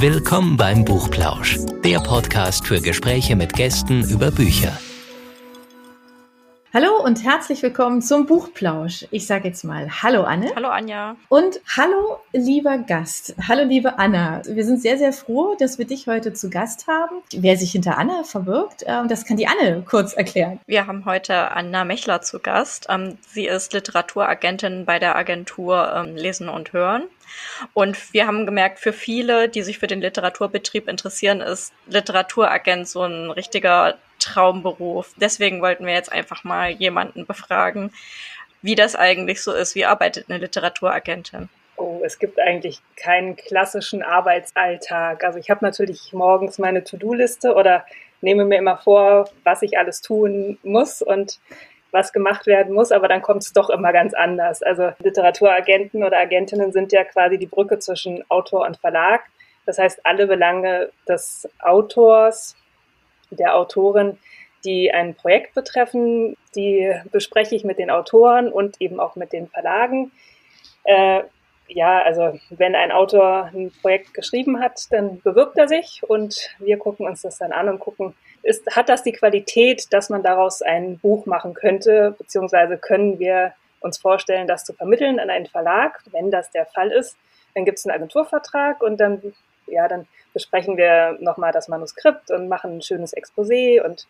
Willkommen beim Buchplausch, der Podcast für Gespräche mit Gästen über Bücher. Hallo und herzlich willkommen zum Buchplausch. Ich sage jetzt mal Hallo Anne. Hallo Anja. Und hallo lieber Gast. Hallo liebe Anna. Wir sind sehr, sehr froh, dass wir dich heute zu Gast haben. Wer sich hinter Anna verbirgt, äh, das kann die Anne kurz erklären. Wir haben heute Anna Mechler zu Gast. Ähm, sie ist Literaturagentin bei der Agentur ähm, Lesen und Hören. Und wir haben gemerkt, für viele, die sich für den Literaturbetrieb interessieren, ist Literaturagent so ein richtiger Traumberuf. Deswegen wollten wir jetzt einfach mal jemanden befragen, wie das eigentlich so ist. Wie arbeitet eine Literaturagentin? Oh, es gibt eigentlich keinen klassischen Arbeitsalltag. Also ich habe natürlich morgens meine To-Do-Liste oder nehme mir immer vor, was ich alles tun muss und was gemacht werden muss, aber dann kommt es doch immer ganz anders. Also Literaturagenten oder Agentinnen sind ja quasi die Brücke zwischen Autor und Verlag. Das heißt, alle Belange des Autors, der Autorin, die ein Projekt betreffen, die bespreche ich mit den Autoren und eben auch mit den Verlagen. Äh, ja, also wenn ein Autor ein Projekt geschrieben hat, dann bewirbt er sich und wir gucken uns das dann an und gucken, ist, hat das die Qualität, dass man daraus ein Buch machen könnte, beziehungsweise können wir uns vorstellen, das zu vermitteln an einen Verlag. Wenn das der Fall ist, dann gibt es einen Agenturvertrag und dann, ja, dann besprechen wir nochmal das Manuskript und machen ein schönes Exposé und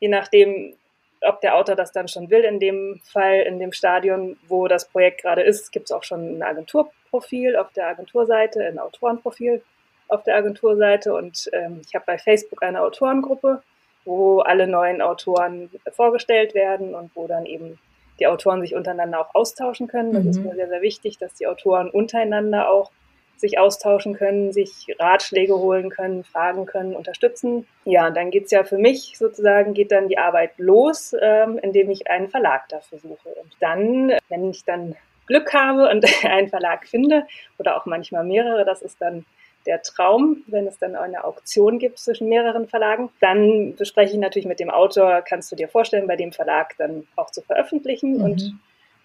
je nachdem, ob der Autor das dann schon will, in dem Fall, in dem Stadion, wo das Projekt gerade ist, gibt es auch schon ein Agenturprofil auf der Agenturseite, ein Autorenprofil auf der Agenturseite und ähm, ich habe bei Facebook eine Autorengruppe, wo alle neuen Autoren vorgestellt werden und wo dann eben die Autoren sich untereinander auch austauschen können. Das mhm. ist mir sehr, sehr wichtig, dass die Autoren untereinander auch sich austauschen können, sich Ratschläge holen können, fragen können, unterstützen. Ja, und dann geht's ja für mich sozusagen, geht dann die Arbeit los, ähm, indem ich einen Verlag dafür suche. Und dann, wenn ich dann Glück habe und einen Verlag finde oder auch manchmal mehrere, das ist dann der Traum, wenn es dann eine Auktion gibt zwischen mehreren Verlagen. Dann bespreche ich natürlich mit dem Autor, kannst du dir vorstellen, bei dem Verlag dann auch zu veröffentlichen mhm. und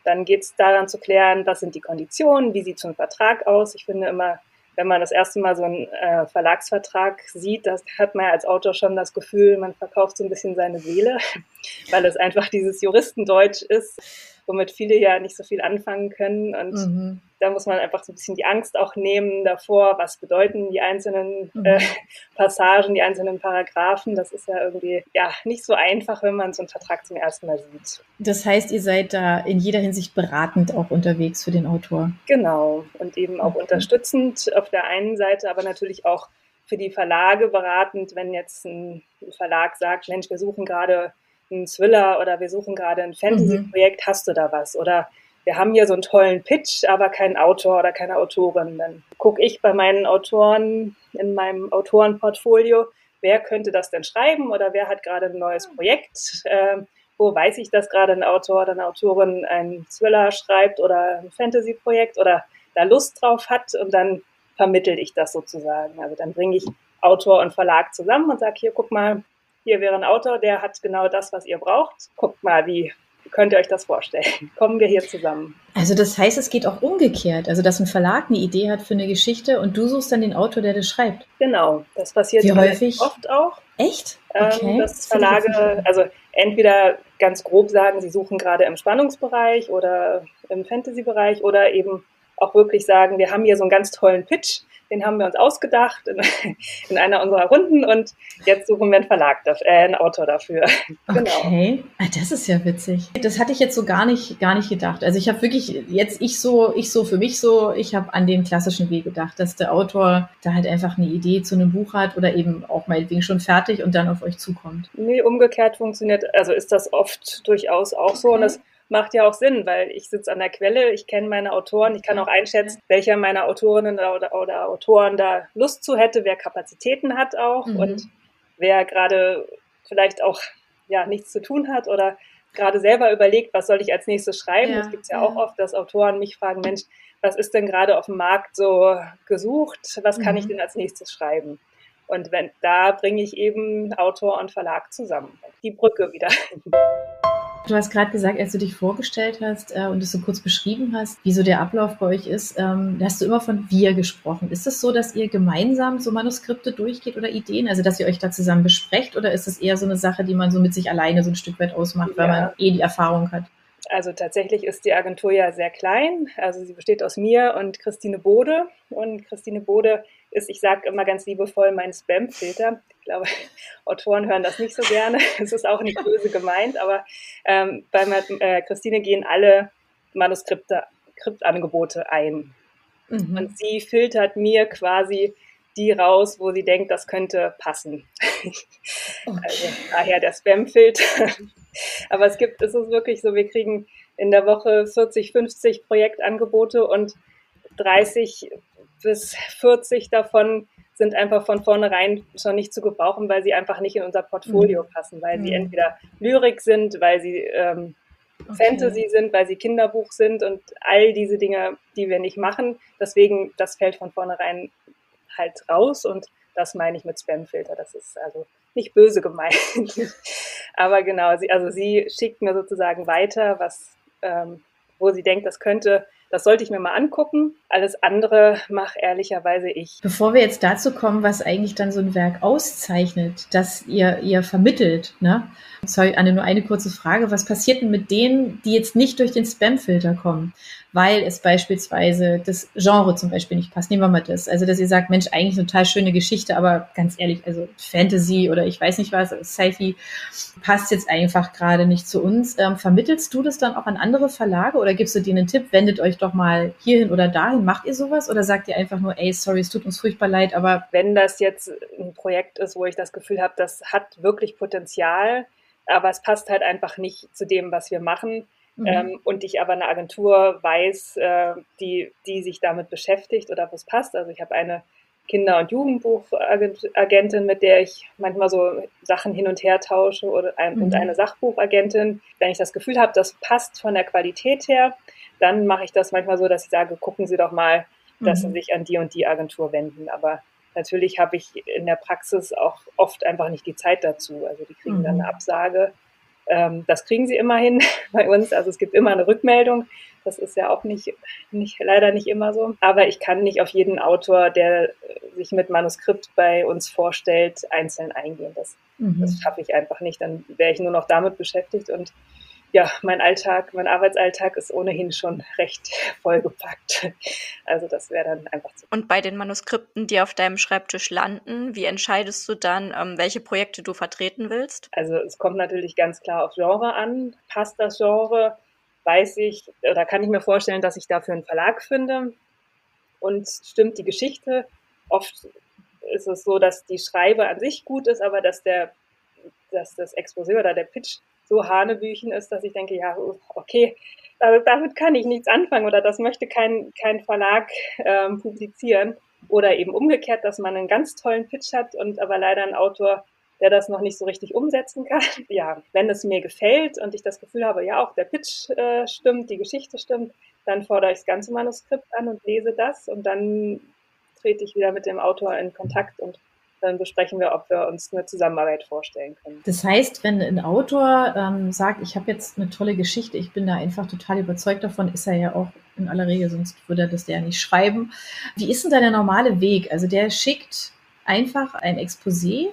dann geht es daran zu klären, was sind die Konditionen, wie sieht so ein Vertrag aus. Ich finde immer, wenn man das erste Mal so einen äh, Verlagsvertrag sieht, das hat man ja als Autor schon das Gefühl, man verkauft so ein bisschen seine Seele, weil es einfach dieses Juristendeutsch ist womit viele ja nicht so viel anfangen können. Und mhm. da muss man einfach so ein bisschen die Angst auch nehmen davor, was bedeuten die einzelnen mhm. äh, Passagen, die einzelnen Paragraphen. Das ist ja irgendwie ja nicht so einfach, wenn man so einen Vertrag zum ersten Mal sieht. Das heißt, ihr seid da in jeder Hinsicht beratend auch unterwegs für den Autor. Genau. Und eben auch okay. unterstützend auf der einen Seite, aber natürlich auch für die Verlage beratend, wenn jetzt ein Verlag sagt, Mensch, wir suchen gerade einen Thriller oder wir suchen gerade ein Fantasy-Projekt, mhm. hast du da was? Oder wir haben hier so einen tollen Pitch, aber keinen Autor oder keine Autorin. Dann gucke ich bei meinen Autoren in meinem Autorenportfolio, wer könnte das denn schreiben oder wer hat gerade ein neues Projekt? Äh, wo weiß ich, dass gerade ein Autor oder eine Autorin einen Thriller schreibt oder ein Fantasy-Projekt oder da Lust drauf hat und dann vermittel ich das sozusagen. Also dann bringe ich Autor und Verlag zusammen und sage hier, guck mal, hier wäre ein Autor, der hat genau das, was ihr braucht. Guckt mal, wie könnt ihr euch das vorstellen? Kommen wir hier zusammen. Also das heißt, es geht auch umgekehrt. Also dass ein Verlag eine Idee hat für eine Geschichte und du suchst dann den Autor, der das schreibt. Genau, das passiert wie häufig? oft auch. Echt? Ähm, okay. Ähm, dass Verlage, also entweder ganz grob sagen, sie suchen gerade im Spannungsbereich oder im Fantasy-Bereich oder eben auch wirklich sagen, wir haben hier so einen ganz tollen Pitch, den haben wir uns ausgedacht in, in einer unserer Runden und jetzt suchen wir einen Verlag, dafür, äh, einen Autor dafür. genau. Okay, ah, das ist ja witzig. Das hatte ich jetzt so gar nicht, gar nicht gedacht. Also ich habe wirklich jetzt ich so, ich so für mich so, ich habe an den klassischen Weg gedacht, dass der Autor da halt einfach eine Idee zu einem Buch hat oder eben auch meinetwegen schon fertig und dann auf euch zukommt. Nee, umgekehrt funktioniert, also ist das oft durchaus auch so okay. und das macht ja auch Sinn, weil ich sitze an der Quelle, ich kenne meine Autoren, ich kann auch einschätzen, welcher meiner Autorinnen oder, oder Autoren da Lust zu hätte, wer Kapazitäten hat auch mhm. und wer gerade vielleicht auch ja nichts zu tun hat oder gerade selber überlegt, was soll ich als nächstes schreiben. Es ja, gibt ja, ja auch oft, dass Autoren mich fragen, Mensch, was ist denn gerade auf dem Markt so gesucht? Was kann mhm. ich denn als nächstes schreiben? Und wenn, da bringe ich eben Autor und Verlag zusammen. Die Brücke wieder. Du hast gerade gesagt, als du dich vorgestellt hast äh, und es so kurz beschrieben hast, wie so der Ablauf bei euch ist, ähm, da hast du immer von wir gesprochen. Ist es so, dass ihr gemeinsam so Manuskripte durchgeht oder Ideen, also dass ihr euch da zusammen besprecht oder ist es eher so eine Sache, die man so mit sich alleine so ein Stück weit ausmacht, weil man eh die Erfahrung hat? Also tatsächlich ist die Agentur ja sehr klein. Also sie besteht aus mir und Christine Bode. Und Christine Bode ist, ich sage immer ganz liebevoll, mein Spam-Filter. Ich glaube, Autoren hören das nicht so gerne. Es ist auch nicht böse gemeint, aber ähm, bei äh, Christine gehen alle Manuskripte, Skriptangebote ein. Mhm. Und sie filtert mir quasi die raus, wo sie denkt, das könnte passen. Okay. Also daher der Spam-Filter. Aber es gibt, es ist wirklich so, wir kriegen in der Woche 40, 50 Projektangebote und 30 bis 40 davon sind einfach von vornherein schon nicht zu gebrauchen, weil sie einfach nicht in unser Portfolio mhm. passen, weil mhm. sie entweder Lyrik sind, weil sie ähm, okay. Fantasy sind, weil sie Kinderbuch sind und all diese Dinge, die wir nicht machen. Deswegen, das fällt von vornherein halt raus und das meine ich mit Spamfilter. Das ist also nicht böse gemeint. Aber genau, sie, also sie schickt mir sozusagen weiter, was, ähm, wo sie denkt, das könnte das sollte ich mir mal angucken. Alles andere mache ehrlicherweise ich. Bevor wir jetzt dazu kommen, was eigentlich dann so ein Werk auszeichnet, das ihr, ihr vermittelt, ne? Sorry, Anne, nur eine kurze Frage. Was passiert denn mit denen, die jetzt nicht durch den Spam-Filter kommen? weil es beispielsweise das Genre zum Beispiel nicht passt. Nehmen wir mal das. Also, dass ihr sagt, Mensch, eigentlich eine total schöne Geschichte, aber ganz ehrlich, also Fantasy oder ich weiß nicht was, Sci-Fi passt jetzt einfach gerade nicht zu uns. Ähm, vermittelst du das dann auch an andere Verlage oder gibst du denen einen Tipp, wendet euch doch mal hierhin oder dahin? Macht ihr sowas oder sagt ihr einfach nur, ey, sorry, es tut uns furchtbar leid, aber. Wenn das jetzt ein Projekt ist, wo ich das Gefühl habe, das hat wirklich Potenzial, aber es passt halt einfach nicht zu dem, was wir machen, Mhm. Ähm, und ich aber eine Agentur weiß, äh, die, die sich damit beschäftigt oder wo es passt. Also ich habe eine Kinder- und Jugendbuchagentin, mit der ich manchmal so Sachen hin und her tausche oder ein, mhm. und eine Sachbuchagentin. Wenn ich das Gefühl habe, das passt von der Qualität her, dann mache ich das manchmal so, dass ich sage, gucken Sie doch mal, dass mhm. Sie sich an die und die Agentur wenden. Aber natürlich habe ich in der Praxis auch oft einfach nicht die Zeit dazu. Also die kriegen dann mhm. eine Absage ähm, das kriegen sie immerhin bei uns. Also es gibt immer eine Rückmeldung. Das ist ja auch nicht, nicht, leider nicht immer so. Aber ich kann nicht auf jeden Autor, der sich mit Manuskript bei uns vorstellt, einzeln eingehen. Das, mhm. das schaffe ich einfach nicht. Dann wäre ich nur noch damit beschäftigt und ja, mein Alltag, mein Arbeitsalltag ist ohnehin schon recht vollgepackt. Also das wäre dann einfach zu. Und bei den Manuskripten, die auf deinem Schreibtisch landen, wie entscheidest du dann, ähm, welche Projekte du vertreten willst? Also es kommt natürlich ganz klar auf Genre an. Passt das Genre? Weiß ich, oder kann ich mir vorstellen, dass ich dafür einen Verlag finde? Und stimmt die Geschichte? Oft ist es so, dass die Schreibe an sich gut ist, aber dass der, dass das Exposé oder der Pitch so Hanebüchen ist, dass ich denke, ja, okay, also damit kann ich nichts anfangen oder das möchte kein, kein Verlag ähm, publizieren. Oder eben umgekehrt, dass man einen ganz tollen Pitch hat und aber leider ein Autor, der das noch nicht so richtig umsetzen kann. Ja, wenn es mir gefällt und ich das Gefühl habe, ja, auch der Pitch äh, stimmt, die Geschichte stimmt, dann fordere ich das ganze Manuskript an und lese das und dann trete ich wieder mit dem Autor in Kontakt und dann besprechen wir, ob wir uns eine Zusammenarbeit vorstellen können. Das heißt, wenn ein Autor ähm, sagt, ich habe jetzt eine tolle Geschichte, ich bin da einfach total überzeugt davon, ist er ja auch in aller Regel, sonst würde er das ja nicht schreiben. Wie ist denn da der normale Weg? Also der schickt einfach ein Exposé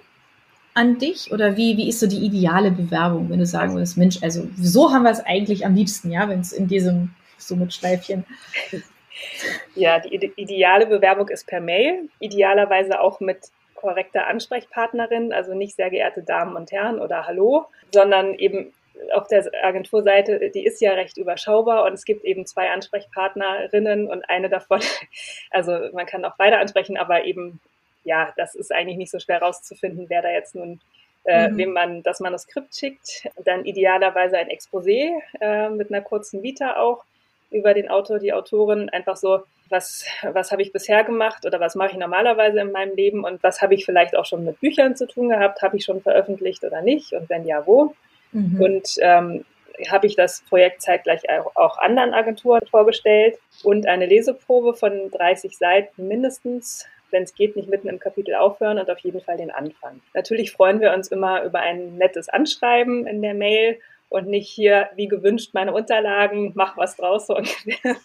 an dich oder wie, wie ist so die ideale Bewerbung, wenn du sagen würdest, Mensch, also so haben wir es eigentlich am liebsten, ja, wenn es in diesem so mit Schleifchen ja, die ideale Bewerbung ist per Mail, idealerweise auch mit korrekte Ansprechpartnerin, also nicht sehr geehrte Damen und Herren oder Hallo, sondern eben auf der Agenturseite, die ist ja recht überschaubar und es gibt eben zwei Ansprechpartnerinnen und eine davon, also man kann auch beide ansprechen, aber eben, ja, das ist eigentlich nicht so schwer rauszufinden, wer da jetzt nun, äh, mhm. wem man das Manuskript schickt. Dann idealerweise ein Exposé äh, mit einer kurzen Vita auch über den Autor, die Autorin, einfach so, was, was habe ich bisher gemacht oder was mache ich normalerweise in meinem Leben und was habe ich vielleicht auch schon mit Büchern zu tun gehabt, habe ich schon veröffentlicht oder nicht und wenn ja, wo. Mhm. Und ähm, habe ich das Projekt zeitgleich auch anderen Agenturen vorgestellt und eine Leseprobe von 30 Seiten mindestens, wenn es geht, nicht mitten im Kapitel aufhören und auf jeden Fall den Anfang. Natürlich freuen wir uns immer über ein nettes Anschreiben in der Mail und nicht hier, wie gewünscht, meine Unterlagen, mach was draus so ungefähr.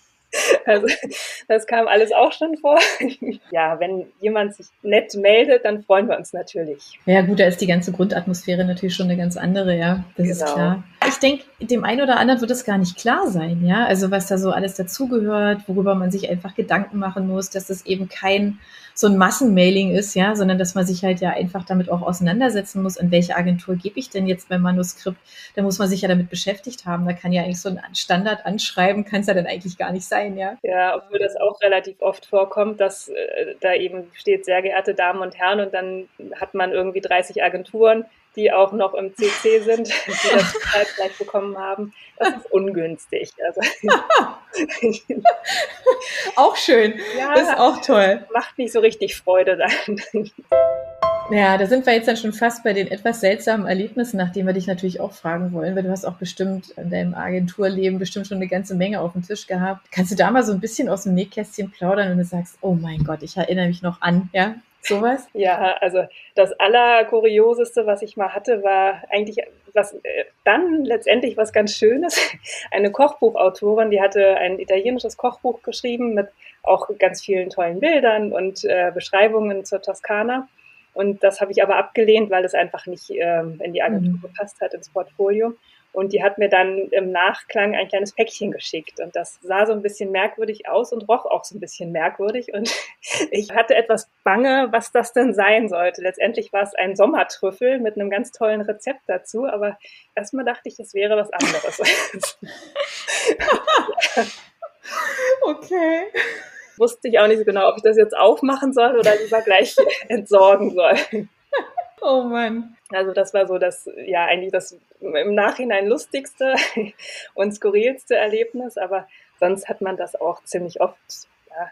Also das kam alles auch schon vor. Ja, wenn jemand sich nett meldet, dann freuen wir uns natürlich. Ja gut, da ist die ganze Grundatmosphäre natürlich schon eine ganz andere, ja. Das genau. ist klar. Ich denke, dem einen oder anderen wird es gar nicht klar sein, ja. Also was da so alles dazugehört, worüber man sich einfach Gedanken machen muss, dass das eben kein so ein Massenmailing ist, ja, sondern dass man sich halt ja einfach damit auch auseinandersetzen muss, in welche Agentur gebe ich denn jetzt mein Manuskript? Da muss man sich ja damit beschäftigt haben. Da kann ja eigentlich so ein Standard anschreiben, kann es ja dann eigentlich gar nicht sein, ja. Ja, obwohl das auch relativ oft vorkommt, dass äh, da eben steht, sehr geehrte Damen und Herren, und dann hat man irgendwie 30 Agenturen, die auch noch im CC sind, die das zeitgleich bekommen haben. Das ist ungünstig. Also, auch schön. Ja, ist auch toll. Macht nicht so richtig Freude dann. Ja, da sind wir jetzt dann schon fast bei den etwas seltsamen Erlebnissen, nachdem wir dich natürlich auch fragen wollen, weil du hast auch bestimmt in deinem Agenturleben bestimmt schon eine ganze Menge auf dem Tisch gehabt. Kannst du da mal so ein bisschen aus dem Nähkästchen plaudern, wenn du sagst, oh mein Gott, ich erinnere mich noch an, ja? Sowas? Ja, also das Allerkurioseste, was ich mal hatte, war eigentlich was äh, dann letztendlich was ganz Schönes. Eine Kochbuchautorin, die hatte ein italienisches Kochbuch geschrieben mit auch ganz vielen tollen Bildern und äh, Beschreibungen zur Toskana. Und das habe ich aber abgelehnt, weil es einfach nicht ähm, in die Agentur mhm. gepasst hat, ins Portfolio. Und die hat mir dann im Nachklang ein kleines Päckchen geschickt. Und das sah so ein bisschen merkwürdig aus und roch auch so ein bisschen merkwürdig. Und ich hatte etwas Bange, was das denn sein sollte. Letztendlich war es ein Sommertrüffel mit einem ganz tollen Rezept dazu. Aber erstmal dachte ich, es wäre was anderes. okay. Wusste ich auch nicht so genau, ob ich das jetzt aufmachen soll oder lieber gleich entsorgen soll. Oh Mann. Also das war so das, ja, eigentlich das im Nachhinein lustigste und skurrilste Erlebnis, aber sonst hat man das auch ziemlich oft.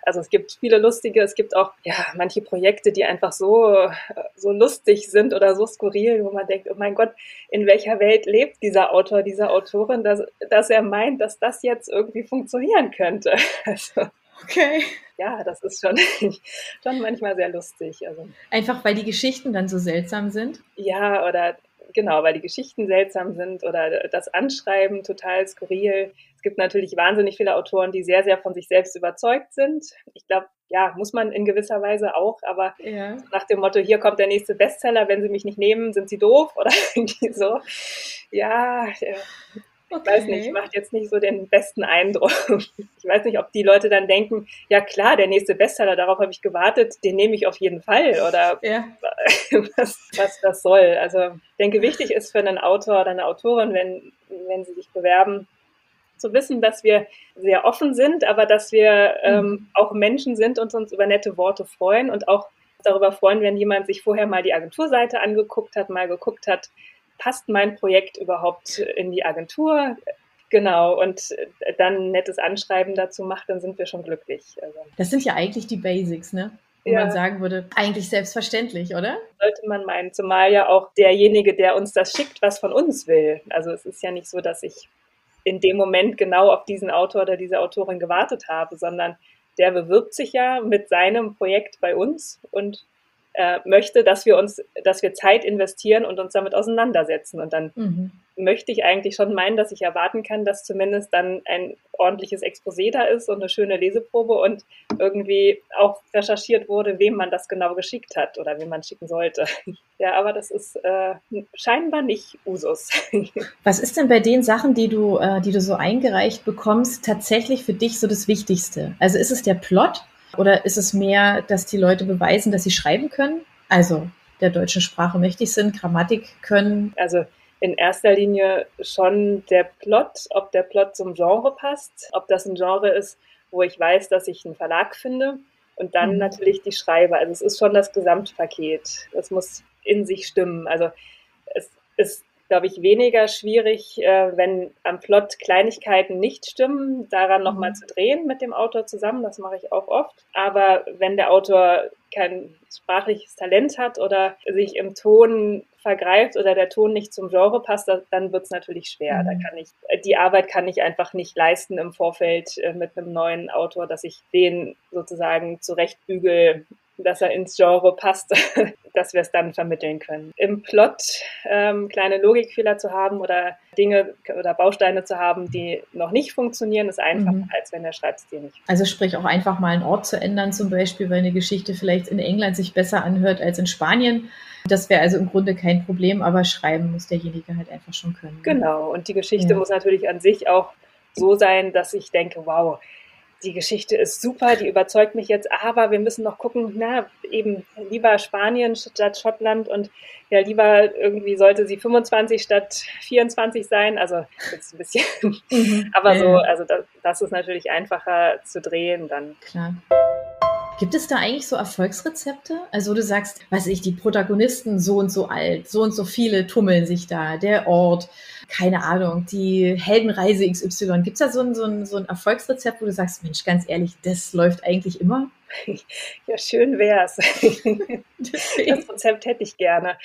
Also es gibt viele lustige, es gibt auch ja manche Projekte, die einfach so so lustig sind oder so skurril, wo man denkt, oh mein Gott, in welcher Welt lebt dieser Autor, diese Autorin, dass, dass er meint, dass das jetzt irgendwie funktionieren könnte. Also, okay ja, das ist schon, schon manchmal sehr lustig. Also, Einfach weil die Geschichten dann so seltsam sind? Ja, oder genau, weil die Geschichten seltsam sind oder das Anschreiben total skurril. Es gibt natürlich wahnsinnig viele Autoren, die sehr, sehr von sich selbst überzeugt sind. Ich glaube, ja, muss man in gewisser Weise auch, aber ja. nach dem Motto, hier kommt der nächste Bestseller, wenn sie mich nicht nehmen, sind sie doof oder irgendwie so. Ja, Okay. Ich weiß nicht, macht jetzt nicht so den besten Eindruck. Ich weiß nicht, ob die Leute dann denken, ja klar, der nächste Bestseller, darauf habe ich gewartet, den nehme ich auf jeden Fall oder ja. was, was das soll. Also ich denke, wichtig ist für einen Autor oder eine Autorin, wenn, wenn sie sich bewerben, zu wissen, dass wir sehr offen sind, aber dass wir ähm, mhm. auch Menschen sind und uns über nette Worte freuen und auch darüber freuen, wenn jemand sich vorher mal die Agenturseite angeguckt hat, mal geguckt hat, passt mein Projekt überhaupt in die Agentur? Genau, und dann ein nettes Anschreiben dazu macht, dann sind wir schon glücklich. Also. Das sind ja eigentlich die Basics, ne? Wo ja. man sagen würde, eigentlich selbstverständlich, oder? Sollte man meinen, zumal ja auch derjenige, der uns das schickt, was von uns will. Also es ist ja nicht so, dass ich in dem Moment genau auf diesen Autor oder diese Autorin gewartet habe, sondern der bewirbt sich ja mit seinem Projekt bei uns und äh, möchte, dass wir uns, dass wir Zeit investieren und uns damit auseinandersetzen. Und dann mhm. möchte ich eigentlich schon meinen, dass ich erwarten kann, dass zumindest dann ein ordentliches Exposé da ist und eine schöne Leseprobe und irgendwie auch recherchiert wurde, wem man das genau geschickt hat oder wem man schicken sollte. Ja, aber das ist äh, scheinbar nicht Usus. Was ist denn bei den Sachen, die du, äh, die du so eingereicht bekommst, tatsächlich für dich so das Wichtigste? Also ist es der Plot? Oder ist es mehr, dass die Leute beweisen, dass sie schreiben können? Also der deutschen Sprache mächtig sind, Grammatik können? Also in erster Linie schon der Plot, ob der Plot zum Genre passt, ob das ein Genre ist, wo ich weiß, dass ich einen Verlag finde. Und dann mhm. natürlich die Schreiber. Also es ist schon das Gesamtpaket. Es muss in sich stimmen. Also es ist glaube ich, weniger schwierig, äh, wenn am Plot Kleinigkeiten nicht stimmen, daran nochmal mhm. zu drehen mit dem Autor zusammen. Das mache ich auch oft. Aber wenn der Autor kein sprachliches Talent hat oder sich im Ton vergreift oder der Ton nicht zum Genre passt, dann wird es natürlich schwer. Mhm. Da kann ich, die Arbeit kann ich einfach nicht leisten im Vorfeld äh, mit einem neuen Autor, dass ich den sozusagen zurechtbügel dass er ins Genre passt, dass wir es dann vermitteln können. Im Plot ähm, kleine Logikfehler zu haben oder Dinge oder Bausteine zu haben, die noch nicht funktionieren, ist einfacher, mhm. als wenn der Schreibstil nicht. Also sprich auch einfach mal einen Ort zu ändern, zum Beispiel, weil eine Geschichte vielleicht in England sich besser anhört als in Spanien. Das wäre also im Grunde kein Problem, aber schreiben muss derjenige halt einfach schon können. Genau, und die Geschichte ja. muss natürlich an sich auch so sein, dass ich denke, wow, die Geschichte ist super, die überzeugt mich jetzt, aber wir müssen noch gucken, na, eben lieber Spanien statt Schottland und ja, lieber irgendwie sollte sie 25 statt 24 sein. Also jetzt ein bisschen, mhm. aber so, also das, das ist natürlich einfacher zu drehen dann. Klar. Gibt es da eigentlich so Erfolgsrezepte? Also du sagst, weiß ich, die Protagonisten so und so alt, so und so viele tummeln sich da, der Ort, keine Ahnung, die Heldenreise XY. Gibt es da so ein, so, ein, so ein Erfolgsrezept, wo du sagst, Mensch, ganz ehrlich, das läuft eigentlich immer? Ja, schön wär's. das Rezept hätte ich gerne.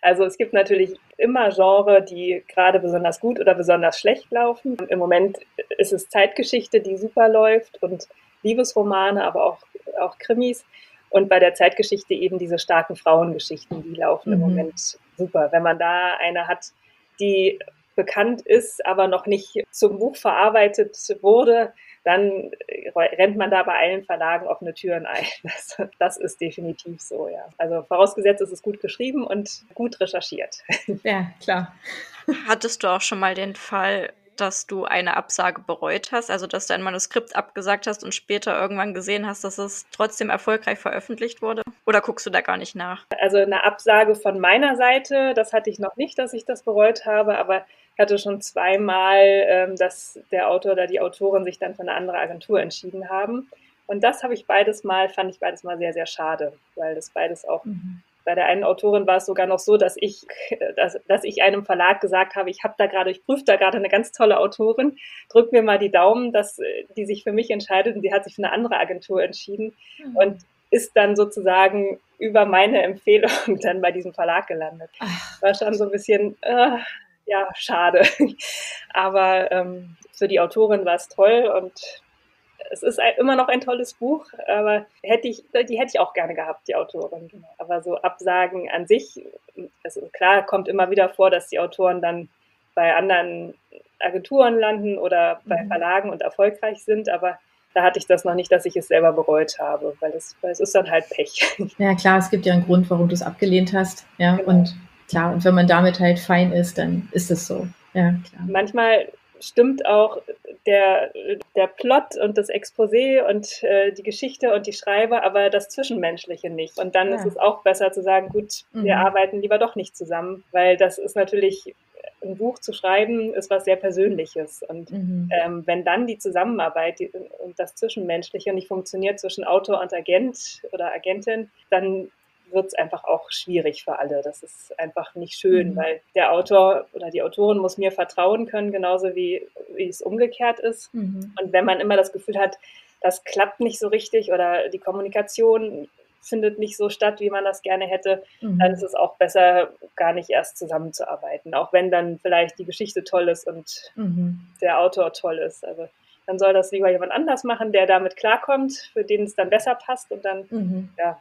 Also es gibt natürlich immer Genre, die gerade besonders gut oder besonders schlecht laufen. Im Moment ist es Zeitgeschichte, die super läuft und Liebesromane, aber auch, auch Krimis. Und bei der Zeitgeschichte eben diese starken Frauengeschichten, die laufen mhm. im Moment super. Wenn man da eine hat, die bekannt ist, aber noch nicht zum Buch verarbeitet wurde, dann rennt man da bei allen Verlagen offene Türen ein. Das, das ist definitiv so, ja. Also vorausgesetzt, es ist gut geschrieben und gut recherchiert. Ja, klar. Hattest du auch schon mal den Fall, dass du eine Absage bereut hast, also dass du ein Manuskript abgesagt hast und später irgendwann gesehen hast, dass es trotzdem erfolgreich veröffentlicht wurde? Oder guckst du da gar nicht nach? Also eine Absage von meiner Seite, das hatte ich noch nicht, dass ich das bereut habe, aber ich hatte schon zweimal, ähm, dass der Autor oder die Autorin sich dann für eine andere Agentur entschieden haben. Und das habe ich beides mal, fand ich beides mal sehr, sehr schade, weil das beides auch mhm bei der einen Autorin war es sogar noch so, dass ich, dass, dass ich einem Verlag gesagt habe, ich habe da gerade, ich prüfe da gerade eine ganz tolle Autorin, drück mir mal die Daumen, dass die sich für mich entscheidet und die hat sich für eine andere Agentur entschieden mhm. und ist dann sozusagen über meine Empfehlung dann bei diesem Verlag gelandet. Ach. War schon so ein bisschen, äh, ja, schade. Aber ähm, für die Autorin war es toll und es ist immer noch ein tolles Buch, aber hätte ich, die hätte ich auch gerne gehabt, die Autorin. Aber so Absagen an sich, also klar, kommt immer wieder vor, dass die Autoren dann bei anderen Agenturen landen oder bei mhm. Verlagen und erfolgreich sind, aber da hatte ich das noch nicht, dass ich es selber bereut habe, weil es, weil es ist dann halt Pech. Ja, klar, es gibt ja einen Grund, warum du es abgelehnt hast. Ja, genau. und klar, und wenn man damit halt fein ist, dann ist es so. Ja, klar. Manchmal stimmt auch der, der Plot und das Exposé und äh, die Geschichte und die Schreiber, aber das Zwischenmenschliche nicht. Und dann ja. ist es auch besser zu sagen, gut, mhm. wir arbeiten lieber doch nicht zusammen, weil das ist natürlich ein Buch zu schreiben ist was sehr Persönliches. Und mhm. ähm, wenn dann die Zusammenarbeit die, und das Zwischenmenschliche nicht funktioniert zwischen Autor und Agent oder Agentin, dann wird es einfach auch schwierig für alle. Das ist einfach nicht schön, mhm. weil der Autor oder die Autorin muss mir vertrauen können, genauso wie, wie es umgekehrt ist. Mhm. Und wenn man immer das Gefühl hat, das klappt nicht so richtig oder die Kommunikation findet nicht so statt, wie man das gerne hätte, mhm. dann ist es auch besser, gar nicht erst zusammenzuarbeiten. Auch wenn dann vielleicht die Geschichte toll ist und mhm. der Autor toll ist. Also dann soll das lieber jemand anders machen, der damit klarkommt, für den es dann besser passt und dann, mhm. ja.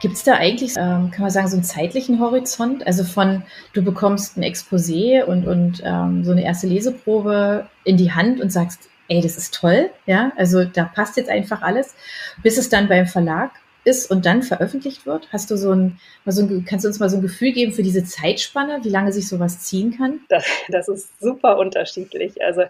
Gibt es da eigentlich, ähm, kann man sagen, so einen zeitlichen Horizont? Also von, du bekommst ein Exposé und, und ähm, so eine erste Leseprobe in die Hand und sagst, ey, das ist toll, ja, also da passt jetzt einfach alles, bis es dann beim Verlag ist und dann veröffentlicht wird? Hast du so ein, so ein, kannst du uns mal so ein Gefühl geben für diese Zeitspanne, wie lange sich sowas ziehen kann? Das, das ist super unterschiedlich. Also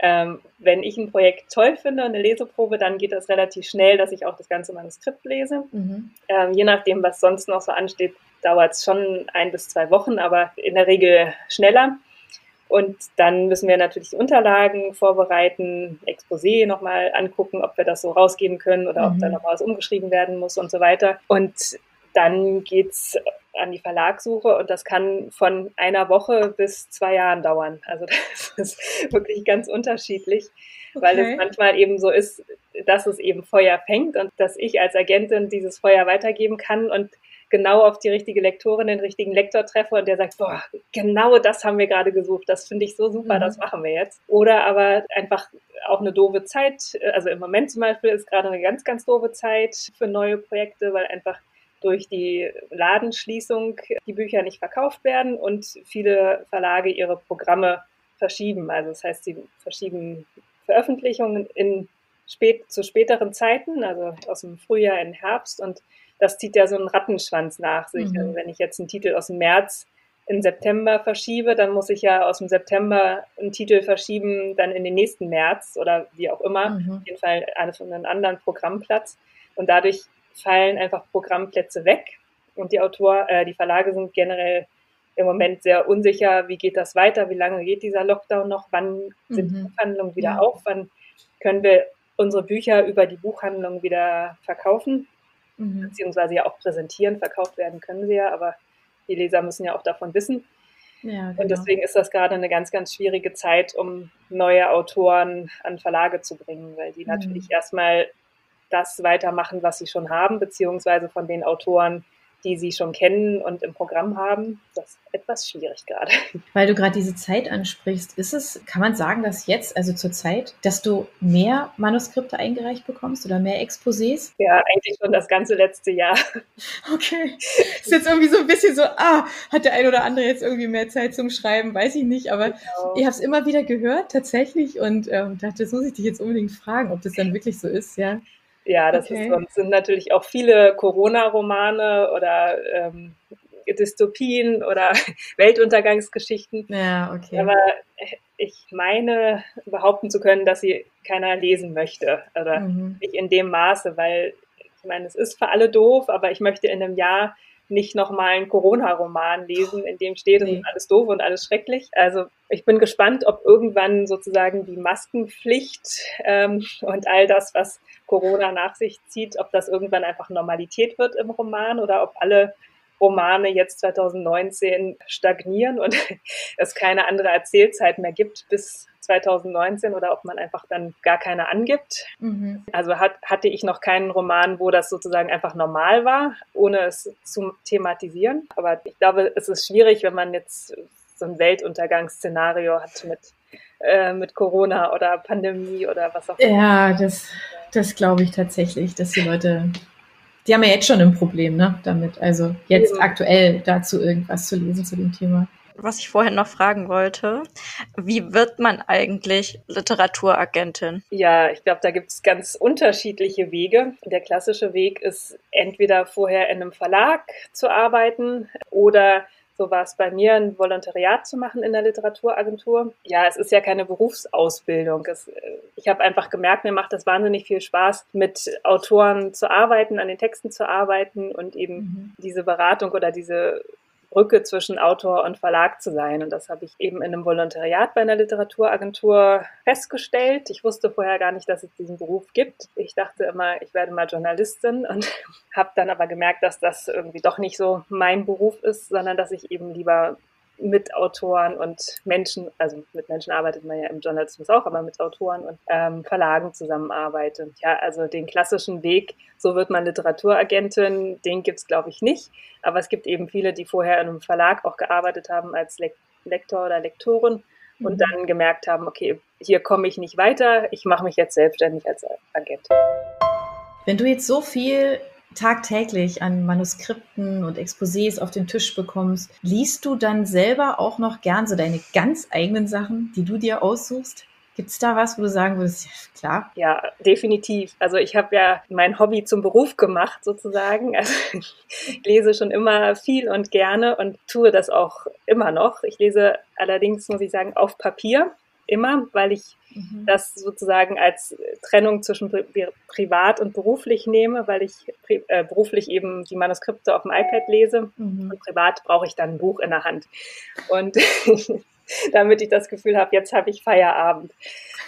ähm, wenn ich ein Projekt toll finde, eine Leseprobe, dann geht das relativ schnell, dass ich auch das ganze Manuskript lese. Mhm. Ähm, je nachdem, was sonst noch so ansteht, dauert es schon ein bis zwei Wochen, aber in der Regel schneller. Und dann müssen wir natürlich die Unterlagen vorbereiten, Exposé nochmal angucken, ob wir das so rausgeben können oder mhm. ob da noch was umgeschrieben werden muss und so weiter. Und dann geht's an die Verlagssuche und das kann von einer Woche bis zwei Jahren dauern. Also das ist wirklich ganz unterschiedlich, okay. weil es manchmal eben so ist, dass es eben Feuer fängt und dass ich als Agentin dieses Feuer weitergeben kann und genau auf die richtige Lektorin, den richtigen Lektor treffe und der sagt, boah, genau das haben wir gerade gesucht, das finde ich so super, mhm. das machen wir jetzt. Oder aber einfach auch eine doofe Zeit. Also im Moment zum Beispiel ist gerade eine ganz, ganz doofe Zeit für neue Projekte, weil einfach durch die Ladenschließung die Bücher nicht verkauft werden und viele Verlage ihre Programme verschieben. Also das heißt, sie verschieben Veröffentlichungen in spät, zu späteren Zeiten, also aus dem Frühjahr in Herbst und das zieht ja so einen Rattenschwanz nach sich. Mhm. Also wenn ich jetzt einen Titel aus dem März in September verschiebe, dann muss ich ja aus dem September einen Titel verschieben, dann in den nächsten März oder wie auch immer, mhm. auf jeden Fall von einem anderen Programmplatz. Und dadurch fallen einfach Programmplätze weg und die Autor, äh, die Verlage sind generell im Moment sehr unsicher, wie geht das weiter, wie lange geht dieser Lockdown noch, wann sind mhm. die Buchhandlungen wieder ja. auf, wann können wir unsere Bücher über die Buchhandlung wieder verkaufen, mhm. beziehungsweise ja auch präsentieren, verkauft werden können sie ja, aber die Leser müssen ja auch davon wissen. Ja, genau. Und deswegen ist das gerade eine ganz, ganz schwierige Zeit, um neue Autoren an Verlage zu bringen, weil die mhm. natürlich erstmal das weitermachen, was sie schon haben, beziehungsweise von den Autoren, die sie schon kennen und im Programm haben. Das ist etwas schwierig gerade. Weil du gerade diese Zeit ansprichst, ist es, kann man sagen, dass jetzt, also zur Zeit, dass du mehr Manuskripte eingereicht bekommst oder mehr Exposés? Ja, eigentlich schon das ganze letzte Jahr. Okay. Ist jetzt irgendwie so ein bisschen so, ah, hat der ein oder andere jetzt irgendwie mehr Zeit zum Schreiben, weiß ich nicht, aber genau. ich habe es immer wieder gehört, tatsächlich, und ähm, dachte, das muss ich dich jetzt unbedingt fragen, ob das dann wirklich so ist, ja. Ja, das okay. ist, sind natürlich auch viele Corona-Romane oder ähm, Dystopien oder Weltuntergangsgeschichten. Ja, okay. Aber ich meine, behaupten zu können, dass sie keiner lesen möchte. Oder mhm. nicht in dem Maße, weil ich meine, es ist für alle doof, aber ich möchte in einem Jahr nicht nochmal einen Corona-Roman lesen, in dem steht, es nee. alles doof und alles schrecklich. Also ich bin gespannt, ob irgendwann sozusagen die Maskenpflicht ähm, und all das, was Corona nach sich zieht, ob das irgendwann einfach Normalität wird im Roman oder ob alle Romane jetzt 2019 stagnieren und es keine andere Erzählzeit mehr gibt bis 2019 oder ob man einfach dann gar keine angibt. Mhm. Also hat, hatte ich noch keinen Roman, wo das sozusagen einfach normal war, ohne es zu thematisieren. Aber ich glaube, es ist schwierig, wenn man jetzt so ein Weltuntergangsszenario hat mit, äh, mit Corona oder Pandemie oder was auch immer. Ja, das, das glaube ich tatsächlich, dass die Leute die haben ja jetzt schon ein Problem, ne, damit. Also jetzt ja. aktuell dazu irgendwas zu lesen zu dem Thema. Was ich vorhin noch fragen wollte, wie wird man eigentlich Literaturagentin? Ja, ich glaube, da gibt es ganz unterschiedliche Wege. Der klassische Weg ist entweder vorher in einem Verlag zu arbeiten oder so war es bei mir, ein Volontariat zu machen in der Literaturagentur. Ja, es ist ja keine Berufsausbildung. Es, äh, ich habe einfach gemerkt, mir macht das wahnsinnig viel Spaß, mit Autoren zu arbeiten, an den Texten zu arbeiten und eben mhm. diese Beratung oder diese Brücke zwischen Autor und Verlag zu sein. Und das habe ich eben in einem Volontariat bei einer Literaturagentur festgestellt. Ich wusste vorher gar nicht, dass es diesen Beruf gibt. Ich dachte immer, ich werde mal Journalistin und habe dann aber gemerkt, dass das irgendwie doch nicht so mein Beruf ist, sondern dass ich eben lieber mit Autoren und Menschen, also mit Menschen arbeitet man ja im Journalismus auch, aber mit Autoren und ähm, Verlagen zusammenarbeitet. Ja, also den klassischen Weg, so wird man Literaturagentin, den gibt's glaube ich nicht. Aber es gibt eben viele, die vorher in einem Verlag auch gearbeitet haben als Le Lektor oder Lektorin und mhm. dann gemerkt haben, okay, hier komme ich nicht weiter, ich mache mich jetzt selbstständig als Agent. Wenn du jetzt so viel tagtäglich an Manuskripten und Exposés auf den Tisch bekommst, liest du dann selber auch noch gern so deine ganz eigenen Sachen, die du dir aussuchst? Gibt es da was, wo du sagen würdest, ja, klar? Ja, definitiv. Also ich habe ja mein Hobby zum Beruf gemacht sozusagen. Also ich lese schon immer viel und gerne und tue das auch immer noch. Ich lese allerdings, muss ich sagen, auf Papier immer, weil ich mhm. das sozusagen als Trennung zwischen Pri privat und beruflich nehme, weil ich äh, beruflich eben die Manuskripte auf dem iPad lese mhm. und privat brauche ich dann ein Buch in der Hand. Und damit ich das Gefühl habe, jetzt habe ich Feierabend.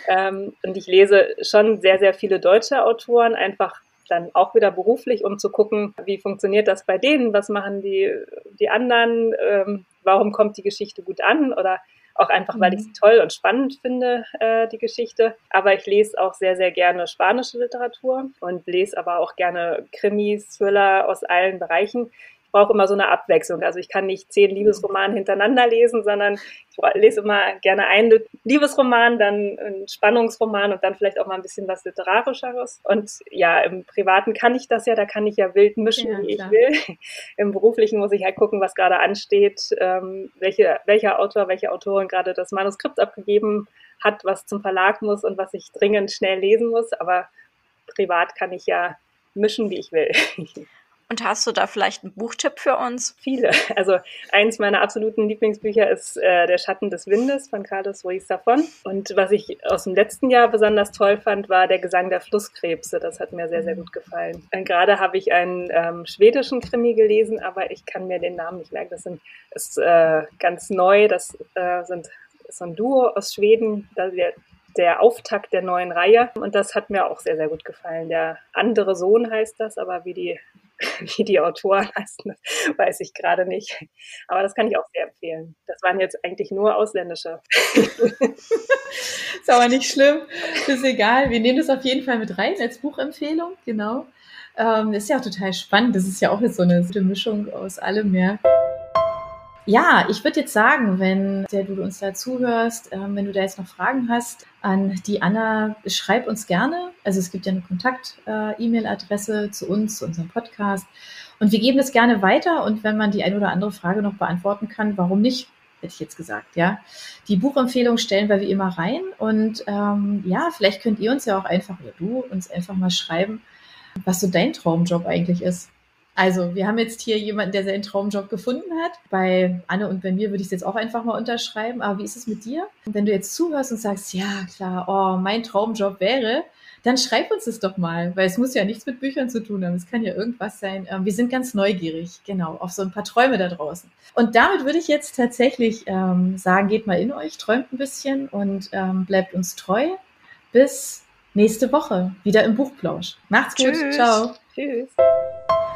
Ähm, und ich lese schon sehr, sehr viele deutsche Autoren, einfach dann auch wieder beruflich, um zu gucken, wie funktioniert das bei denen, was machen die, die anderen, ähm, warum kommt die Geschichte gut an oder auch einfach, weil ich mhm. sie toll und spannend finde, äh, die Geschichte. Aber ich lese auch sehr, sehr gerne spanische Literatur und lese aber auch gerne Krimis, Thriller aus allen Bereichen. Brauche immer so eine Abwechslung. Also ich kann nicht zehn Liebesromane hintereinander lesen, sondern ich lese immer gerne einen Liebesroman, dann einen Spannungsroman und dann vielleicht auch mal ein bisschen was Literarischeres. Und ja, im Privaten kann ich das ja, da kann ich ja wild mischen, ja, wie ich will. Im Beruflichen muss ich halt gucken, was gerade ansteht, ähm, welche, welcher Autor, welche Autorin gerade das Manuskript abgegeben hat, was zum Verlag muss und was ich dringend schnell lesen muss. Aber privat kann ich ja mischen, wie ich will. Und hast du da vielleicht einen Buchtipp für uns? Viele. Also eins meiner absoluten Lieblingsbücher ist äh, Der Schatten des Windes von Carlos Ruiz Zafón. Und was ich aus dem letzten Jahr besonders toll fand, war Der Gesang der Flusskrebse. Das hat mir sehr, sehr gut gefallen. Und gerade habe ich einen ähm, schwedischen Krimi gelesen, aber ich kann mir den Namen nicht merken. Das sind, ist äh, ganz neu. Das äh, sind so ein Duo aus Schweden. Der, der Auftakt der neuen Reihe. Und das hat mir auch sehr, sehr gut gefallen. Der andere Sohn heißt das, aber wie die wie die Autoren heißen, weiß ich gerade nicht. Aber das kann ich auch sehr empfehlen. Das waren jetzt eigentlich nur ausländische. ist aber nicht schlimm. Ist egal. Wir nehmen das auf jeden Fall mit rein als Buchempfehlung. Genau. Ähm, ist ja auch total spannend. Das ist ja auch jetzt so eine Mischung aus allem mehr. Ja, ich würde jetzt sagen, wenn der du uns da zuhörst, äh, wenn du da jetzt noch Fragen hast an die Anna, schreib uns gerne. Also es gibt ja eine Kontakt-E-Mail-Adresse äh, zu uns, zu unserem Podcast. Und wir geben das gerne weiter. Und wenn man die eine oder andere Frage noch beantworten kann, warum nicht? Hätte ich jetzt gesagt, ja. Die Buchempfehlung stellen wir wie immer rein. Und ähm, ja, vielleicht könnt ihr uns ja auch einfach, oder du uns einfach mal schreiben, was so dein Traumjob eigentlich ist. Also, wir haben jetzt hier jemanden, der seinen Traumjob gefunden hat. Bei Anne und bei mir würde ich es jetzt auch einfach mal unterschreiben. Aber wie ist es mit dir? Wenn du jetzt zuhörst und sagst, ja, klar, oh, mein Traumjob wäre, dann schreib uns es doch mal, weil es muss ja nichts mit Büchern zu tun haben. Es kann ja irgendwas sein. Ähm, wir sind ganz neugierig, genau, auf so ein paar Träume da draußen. Und damit würde ich jetzt tatsächlich ähm, sagen, geht mal in euch, träumt ein bisschen und ähm, bleibt uns treu. Bis nächste Woche wieder im Buchplausch. Macht's gut. Tschüss. Ciao. Tschüss.